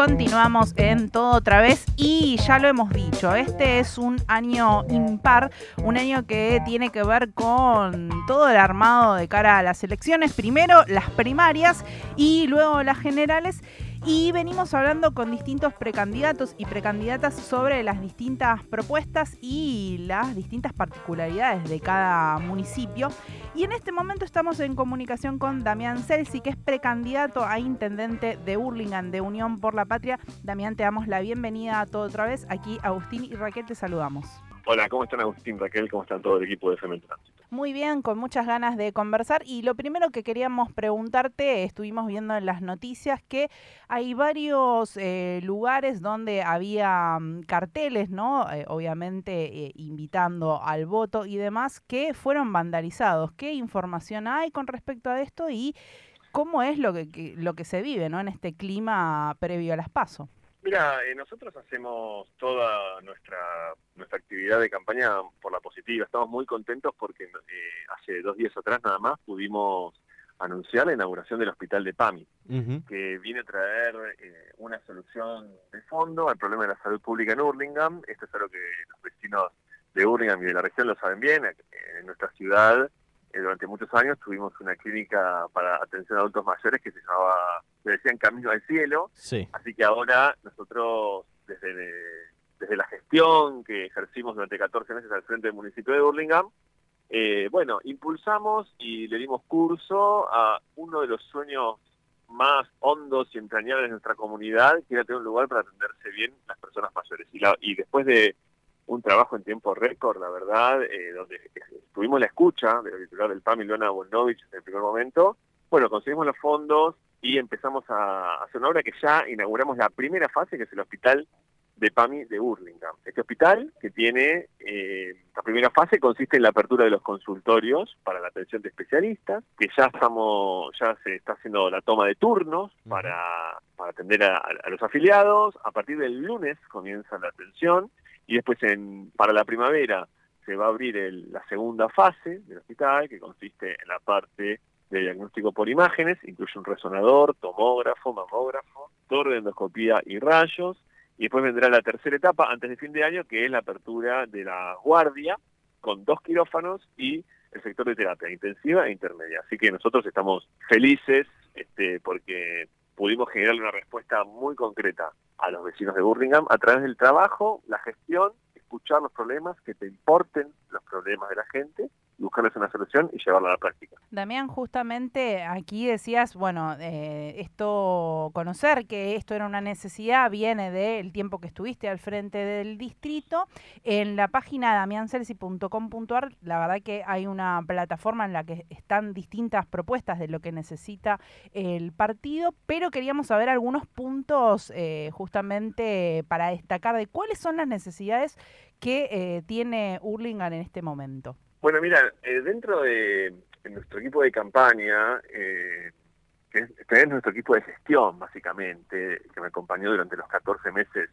Continuamos en todo otra vez y ya lo hemos dicho, este es un año impar, un año que tiene que ver con todo el armado de cara a las elecciones, primero las primarias y luego las generales y venimos hablando con distintos precandidatos y precandidatas sobre las distintas propuestas y las distintas particularidades de cada municipio. Y en este momento estamos en comunicación con Damián Celsi, que es precandidato a intendente de Hurlingham de Unión por la Patria. Damián, te damos la bienvenida a todo otra vez. Aquí Agustín y Raquel te saludamos. Hola, ¿cómo están Agustín, Raquel? ¿Cómo están todo el equipo de FM? Muy bien, con muchas ganas de conversar. Y lo primero que queríamos preguntarte, estuvimos viendo en las noticias que hay varios eh, lugares donde había mm, carteles, ¿no? Eh, obviamente eh, invitando al voto y demás, que fueron vandalizados. ¿Qué información hay con respecto a esto y cómo es lo que, lo que se vive, ¿no? En este clima previo a las PASO. Mira, eh, nosotros hacemos toda nuestra nuestra actividad de campaña por la positiva. Estamos muy contentos porque eh, hace dos días atrás nada más pudimos anunciar la inauguración del hospital de PAMI, que viene a traer eh, una solución de fondo al problema de la salud pública en Hurlingham. Esto es algo que los vecinos de Hurlingham y de la región lo saben bien. En nuestra ciudad eh, durante muchos años tuvimos una clínica para atención a adultos mayores que se llamaba, se decían Camino al Cielo. Así que ahora nosotros, desde, desde la gestión que ejercimos durante 14 meses al frente del municipio de Burlingame, eh, bueno, impulsamos y le dimos curso a uno de los sueños más hondos y entrañables de nuestra comunidad, que era tener un lugar para atenderse bien las personas mayores. Y, la, y después de un trabajo en tiempo récord, la verdad, eh, donde tuvimos la escucha del titular del PAM, Ilona Bonovich, en el primer momento. Bueno, conseguimos los fondos y empezamos a hacer una obra que ya inauguramos la primera fase, que es el hospital de PAMI de Burlingame. Este hospital, que tiene, eh, la primera fase consiste en la apertura de los consultorios para la atención de especialistas, que ya estamos, ya se está haciendo la toma de turnos para, para atender a, a los afiliados. A partir del lunes comienza la atención y después en, para la primavera se va a abrir la segunda fase del hospital, que consiste en la parte de diagnóstico por imágenes, incluye un resonador, tomógrafo, mamógrafo, torre de endoscopía y rayos, y después vendrá la tercera etapa antes de fin de año, que es la apertura de la guardia, con dos quirófanos y el sector de terapia intensiva e intermedia. Así que nosotros estamos felices este, porque pudimos generar una respuesta muy concreta a los vecinos de Burlingame a través del trabajo, la gestión, escuchar los problemas, que te importen los problemas de la gente buscarles una solución y llevarla a la práctica. Damián, justamente aquí decías, bueno, eh, esto, conocer que esto era una necesidad viene del tiempo que estuviste al frente del distrito. En la página damiancelsi.com.ar, la verdad que hay una plataforma en la que están distintas propuestas de lo que necesita el partido, pero queríamos saber algunos puntos eh, justamente para destacar de cuáles son las necesidades que eh, tiene Hurlingham en este momento. Bueno, mira, eh, dentro de, nuestro equipo de campaña, eh, que es, nuestro equipo de gestión, básicamente, que me acompañó durante los 14 meses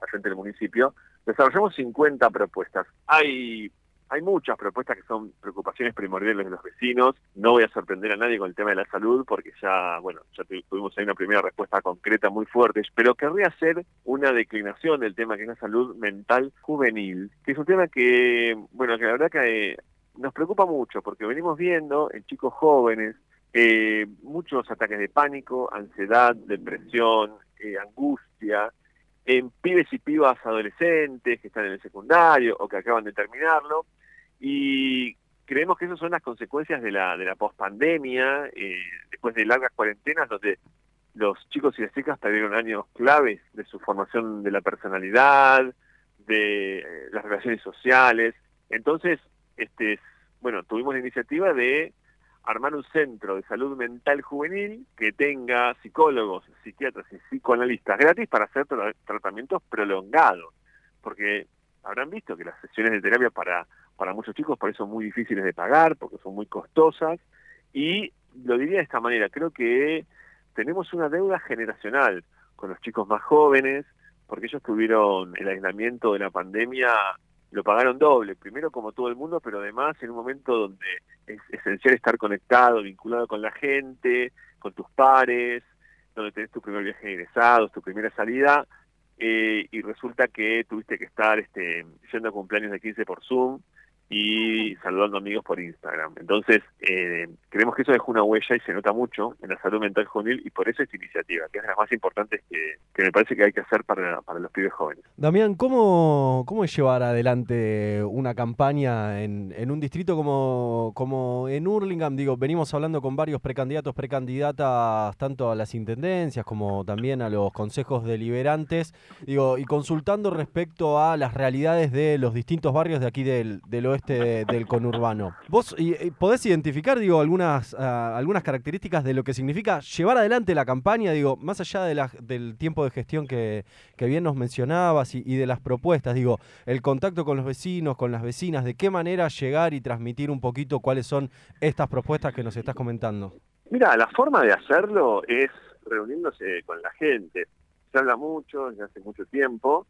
al frente del municipio, desarrollamos 50 propuestas. Hay hay muchas propuestas que son preocupaciones primordiales de los vecinos. No voy a sorprender a nadie con el tema de la salud porque ya, bueno, ya tuvimos ahí una primera respuesta concreta muy fuerte, pero querría hacer una declinación del tema que es la salud mental juvenil, que es un tema que, bueno, que la verdad que eh, nos preocupa mucho porque venimos viendo en chicos jóvenes eh, muchos ataques de pánico, ansiedad, depresión, eh, angustia, en pibes y pibas adolescentes que están en el secundario o que acaban de terminarlo, y creemos que esas son las consecuencias de la, de la pospandemia, eh, después de largas cuarentenas donde los chicos y las chicas perdieron años claves de su formación de la personalidad, de eh, las relaciones sociales. Entonces, este, bueno, tuvimos la iniciativa de armar un centro de salud mental juvenil que tenga psicólogos, psiquiatras y psicoanalistas gratis para hacer tratamientos prolongados, porque habrán visto que las sesiones de terapia para para muchos chicos por eso muy difíciles de pagar, porque son muy costosas. Y lo diría de esta manera, creo que tenemos una deuda generacional con los chicos más jóvenes, porque ellos tuvieron el aislamiento de la pandemia, lo pagaron doble, primero como todo el mundo, pero además en un momento donde es esencial estar conectado, vinculado con la gente, con tus pares, donde tenés tu primer viaje de egresados, tu primera salida, eh, y resulta que tuviste que estar este, yendo a cumpleaños de 15 por Zoom, y saludando amigos por Instagram. Entonces, eh, creemos que eso dejó una huella y se nota mucho en la salud mental juvenil y por eso esta iniciativa, que es de las más importantes que, que me parece que hay que hacer para, para, los pibes jóvenes. Damián, ¿cómo, cómo es llevar adelante una campaña en, en un distrito como, como en Hurlingham? Digo, venimos hablando con varios precandidatos, precandidatas, tanto a las intendencias como también a los consejos deliberantes, digo, y consultando respecto a las realidades de los distintos barrios de aquí del, del oeste este del conurbano. ¿Vos podés identificar, digo, algunas, ah, algunas características de lo que significa llevar adelante la campaña, digo, más allá del tiempo de gestión que, bien nos mencionabas y, de las propuestas, digo, el contacto con los vecinos, con las vecinas, de qué manera llegar y transmitir un poquito cuáles son estas propuestas que nos estás comentando? Mira, la forma de hacerlo es reuniéndose con la gente. Se habla mucho, desde hace mucho tiempo,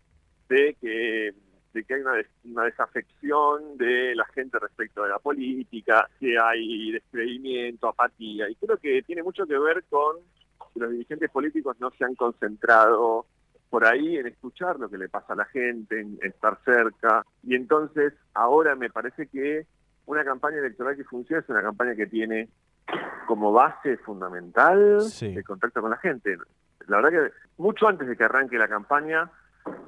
de que de que hay una, desafección de la gente respecto de la política, que hay descreimiento, apatía, y creo que tiene mucho que ver con que los dirigentes políticos no se han concentrado por ahí en escuchar lo que le pasa a la gente, en, estar cerca, y entonces ahora me parece que una campaña electoral que funciona es una campaña que tiene como base fundamental el contacto con la gente. La verdad que mucho antes de que arranque la campaña,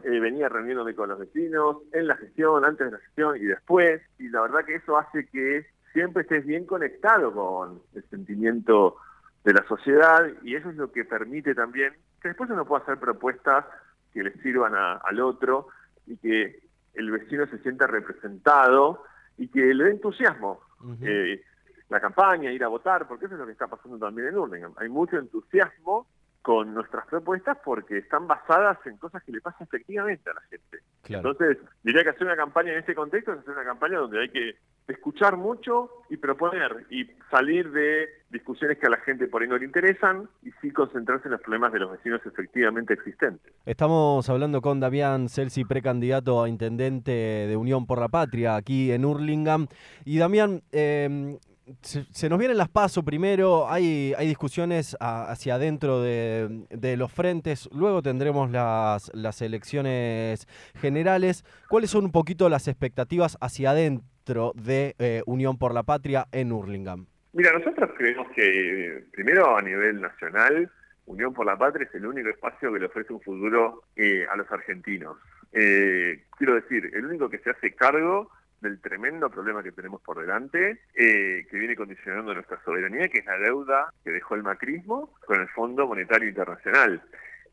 eh, venía reuniéndome con los vecinos, en la gestión, antes de la gestión y después, y la verdad que eso hace que siempre estés bien conectado con el sentimiento de la sociedad y eso es lo que permite también que después uno pueda hacer propuestas que le sirvan al otro y que el vecino se sienta representado y que le dé entusiasmo. Eh, la campaña, ir a votar, porque eso es lo que está pasando también en Urlingham. Hay mucho entusiasmo con nuestras propuestas porque están basadas en cosas que le pasan efectivamente a la gente. Entonces, diría que hacer una campaña en este contexto es hacer una campaña donde hay que escuchar mucho y proponer y salir de discusiones que a la gente por ahí no le interesan y sí concentrarse en los problemas de los vecinos efectivamente existentes. Estamos hablando con Damián Celsi, precandidato a intendente de Unión por la Patria aquí en Hurlingham. Y Damián, eh, se, nos vienen las pasos primero, hay, hay discusiones hacia adentro de, los frentes, luego tendremos las, las elecciones generales. ¿Cuáles son un poquito las expectativas hacia adentro de eh, Unión por la Patria en Hurlingham? Mira, nosotros creemos que primero a nivel nacional, Unión por la Patria es el único espacio que le ofrece un futuro eh, a los argentinos. Eh, quiero decir, el único que se hace cargo del tremendo problema que tenemos por delante, eh, que viene condicionando nuestra soberanía, que es la deuda que dejó el macrismo con el Fondo Monetario Internacional.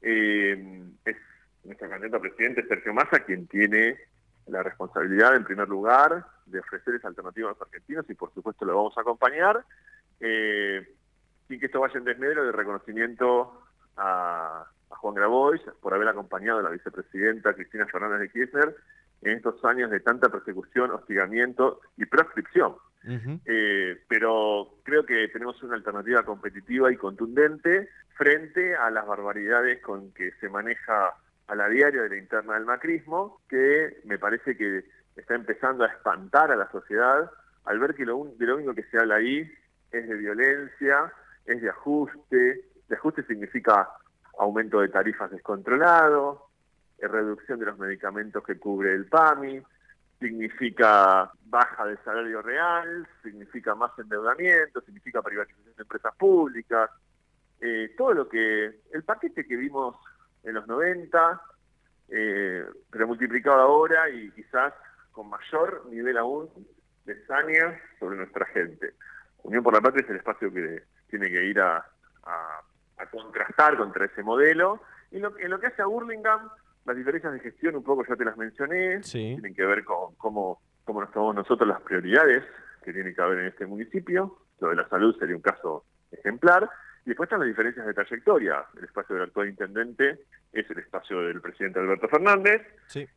Eh, es nuestro candidato a presidente Sergio Massa quien tiene la responsabilidad, en primer lugar, de ofrecer esa alternativa a los argentinos y por supuesto lo vamos a acompañar, eh, sin que esto vaya en desmedro de reconocimiento a, a Juan Grabois por haber acompañado a la vicepresidenta Cristina Fernández de Kirchner en estos años de tanta persecución, hostigamiento y proscripción. Eh, pero creo que tenemos una alternativa competitiva y contundente frente a las barbaridades con que se maneja a la diaria de la interna del macrismo, que me parece que está empezando a espantar a la sociedad al ver que lo, de lo único que se habla ahí es de violencia, es de ajuste, de ajuste significa aumento de tarifas descontrolado, reducción de los medicamentos que cubre el PAMI, significa baja del salario real, significa más endeudamiento, significa privatización de empresas públicas, eh, todo lo que, el paquete que vimos en los 90, eh, pero multiplicado ahora y quizás con mayor nivel aún de saña sobre nuestra gente. Unión por la Patria es el espacio que tiene que ir a, contrastar contra ese modelo. Y lo, en lo que hace a Burlingame las diferencias de gestión un poco ya te las mencioné, tienen que ver con cómo, cómo nos tomamos nosotros las prioridades que tiene que haber en este municipio. Lo de la salud sería un caso ejemplar. Y después están las diferencias de trayectoria. El espacio del actual intendente es el espacio del presidente Alberto Fernández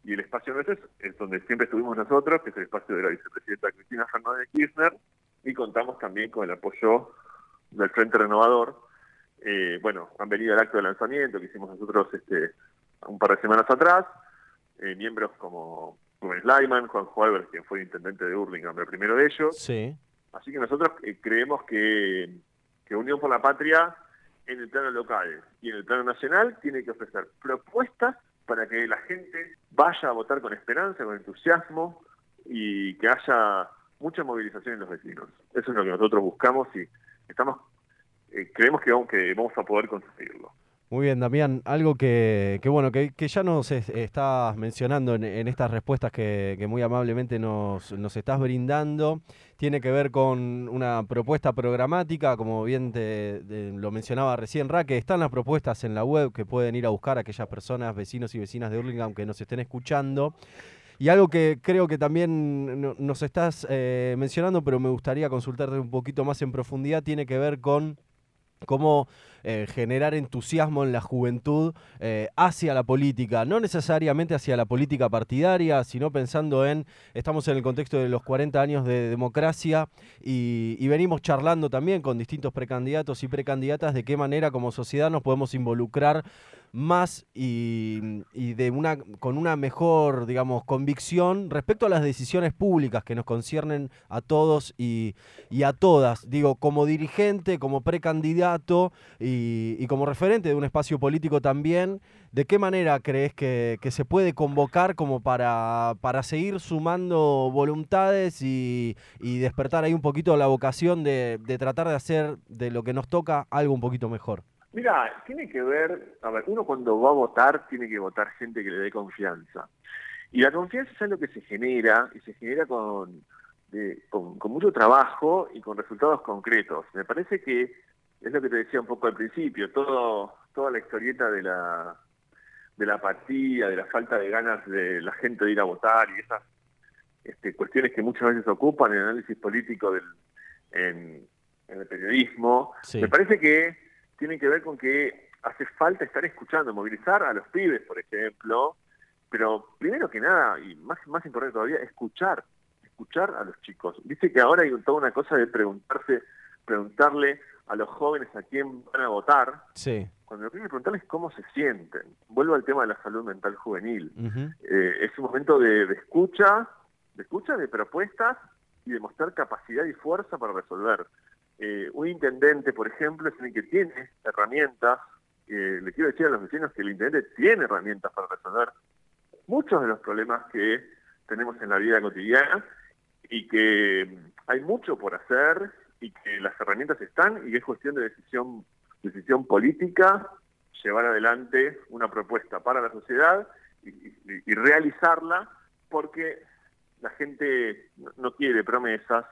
y el espacio nuestro es, donde siempre estuvimos nosotros, que es el espacio de la vicepresidenta Cristina Fernández de Kirchner y contamos también con el apoyo del Frente Renovador. Eh, bueno, han venido al acto de lanzamiento que hicimos nosotros este, un par de semanas atrás, eh, miembros como Rubén Slyman, Juan Juárez, quien fue intendente de Hurlingham, el primero de ellos. Sí. Así que nosotros eh, creemos que, que, Unión por la Patria en el plano local y en el plano nacional tiene que ofrecer propuestas para que la gente vaya a votar con esperanza, con entusiasmo y que haya mucha movilización en los vecinos. Eso es lo que nosotros buscamos y estamos eh, creemos que vamos, que vamos a poder conseguirlo. Muy bien, Damián, algo que, que bueno, que, ya nos estás mencionando en, estas respuestas que, muy amablemente nos, nos estás brindando, tiene que ver con una propuesta programática, como bien te, lo mencionaba recién Raque, están las propuestas en la web que pueden ir a buscar aquellas personas, vecinos y vecinas de Hurlingham que nos estén escuchando. Y algo que creo que también nos estás eh, mencionando, pero me gustaría consultarte un poquito más en profundidad, tiene que ver con cómo eh, generar entusiasmo en la juventud eh, hacia la política, no necesariamente hacia la política partidaria, sino pensando en, estamos en el contexto de los 40 años de democracia y, y venimos charlando también con distintos precandidatos y precandidatas de qué manera como sociedad nos podemos involucrar más y, de una, con una mejor, digamos, convicción respecto a las decisiones públicas que nos conciernen a todos y, a todas. Digo, como dirigente, como precandidato y, como referente de un espacio político también, ¿de qué manera crees que, se puede convocar como para, para seguir sumando voluntades y, y, despertar ahí un poquito la vocación de, de tratar de hacer de lo que nos toca algo un poquito mejor? Mira, tiene que ver, a ver, uno cuando va a votar tiene que votar gente que le dé confianza. Y la confianza es algo que se genera y se genera con, de, con, con, mucho trabajo y con resultados concretos. Me parece que es lo que te decía un poco al principio, todo, toda la historieta de la, de la apatía, de la falta de ganas de la gente de ir a votar y esas este, cuestiones que muchas veces ocupan el análisis político del, en, en el periodismo. Sí. Me parece que tienen que ver con que hace falta estar escuchando, movilizar a los pibes, por ejemplo, pero primero que nada, y más, más importante todavía, escuchar, escuchar a los chicos. Dice que ahora hay toda una cosa de preguntarse, preguntarle a los jóvenes a quién van a votar. Sí. Cuando lo primero preguntarles cómo se sienten. Vuelvo al tema de la salud mental juvenil. Uh -huh. eh, es un momento de, de escucha, de escucha, de propuestas y de mostrar capacidad y fuerza para resolver. Eh, un intendente, por ejemplo, es el que tiene herramientas. Le quiero decir a los vecinos que el intendente tiene herramientas para resolver muchos de los problemas que tenemos en la vida cotidiana y que hay mucho por hacer y que las herramientas están y es cuestión de decisión, decisión política llevar adelante una propuesta para la sociedad y, y, y realizarla porque la gente no quiere promesas,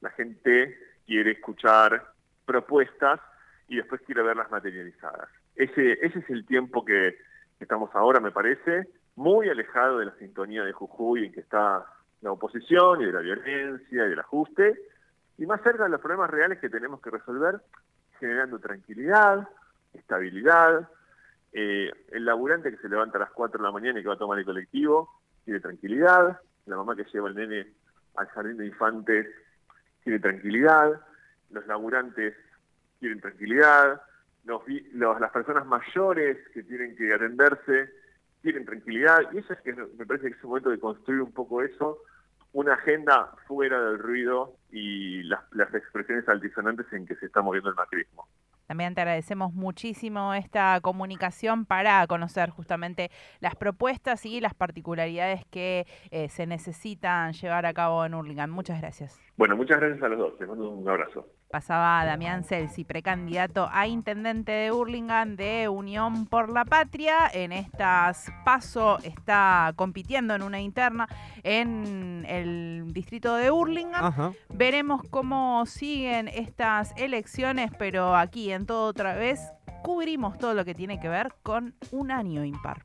la gente quiere escuchar propuestas y después quiere verlas materializadas. Ese, ese es el tiempo que estamos ahora, me parece, muy alejado de la sintonía de Jujuy en que está la oposición y de la violencia y del ajuste, y más cerca de los problemas reales que tenemos que resolver, generando tranquilidad, estabilidad. Eh, el laburante que se levanta a las 4 de la mañana y que va a tomar el colectivo, tiene tranquilidad. La mamá que lleva el nene al jardín de infantes quiere tranquilidad, los laburantes quieren tranquilidad, los, los, las personas mayores que tienen que atenderse quieren tranquilidad, y eso es que me parece que es un momento de construir un poco eso, una agenda fuera del ruido y las, las expresiones altisonantes en que se está moviendo el macrismo. También te agradecemos muchísimo esta comunicación para conocer justamente las propuestas y las particularidades que eh, se necesitan llevar a cabo en Hurlingham. Muchas gracias. Bueno, muchas gracias a los dos. Les mando un abrazo. Pasaba Damián Celsi, precandidato a intendente de Hurlingham de Unión por la Patria. En estas paso está compitiendo en una interna en el distrito de Hurlingham. Ajá. Veremos cómo siguen estas elecciones, pero aquí en todo otra vez cubrimos todo lo que tiene que ver con un año impar.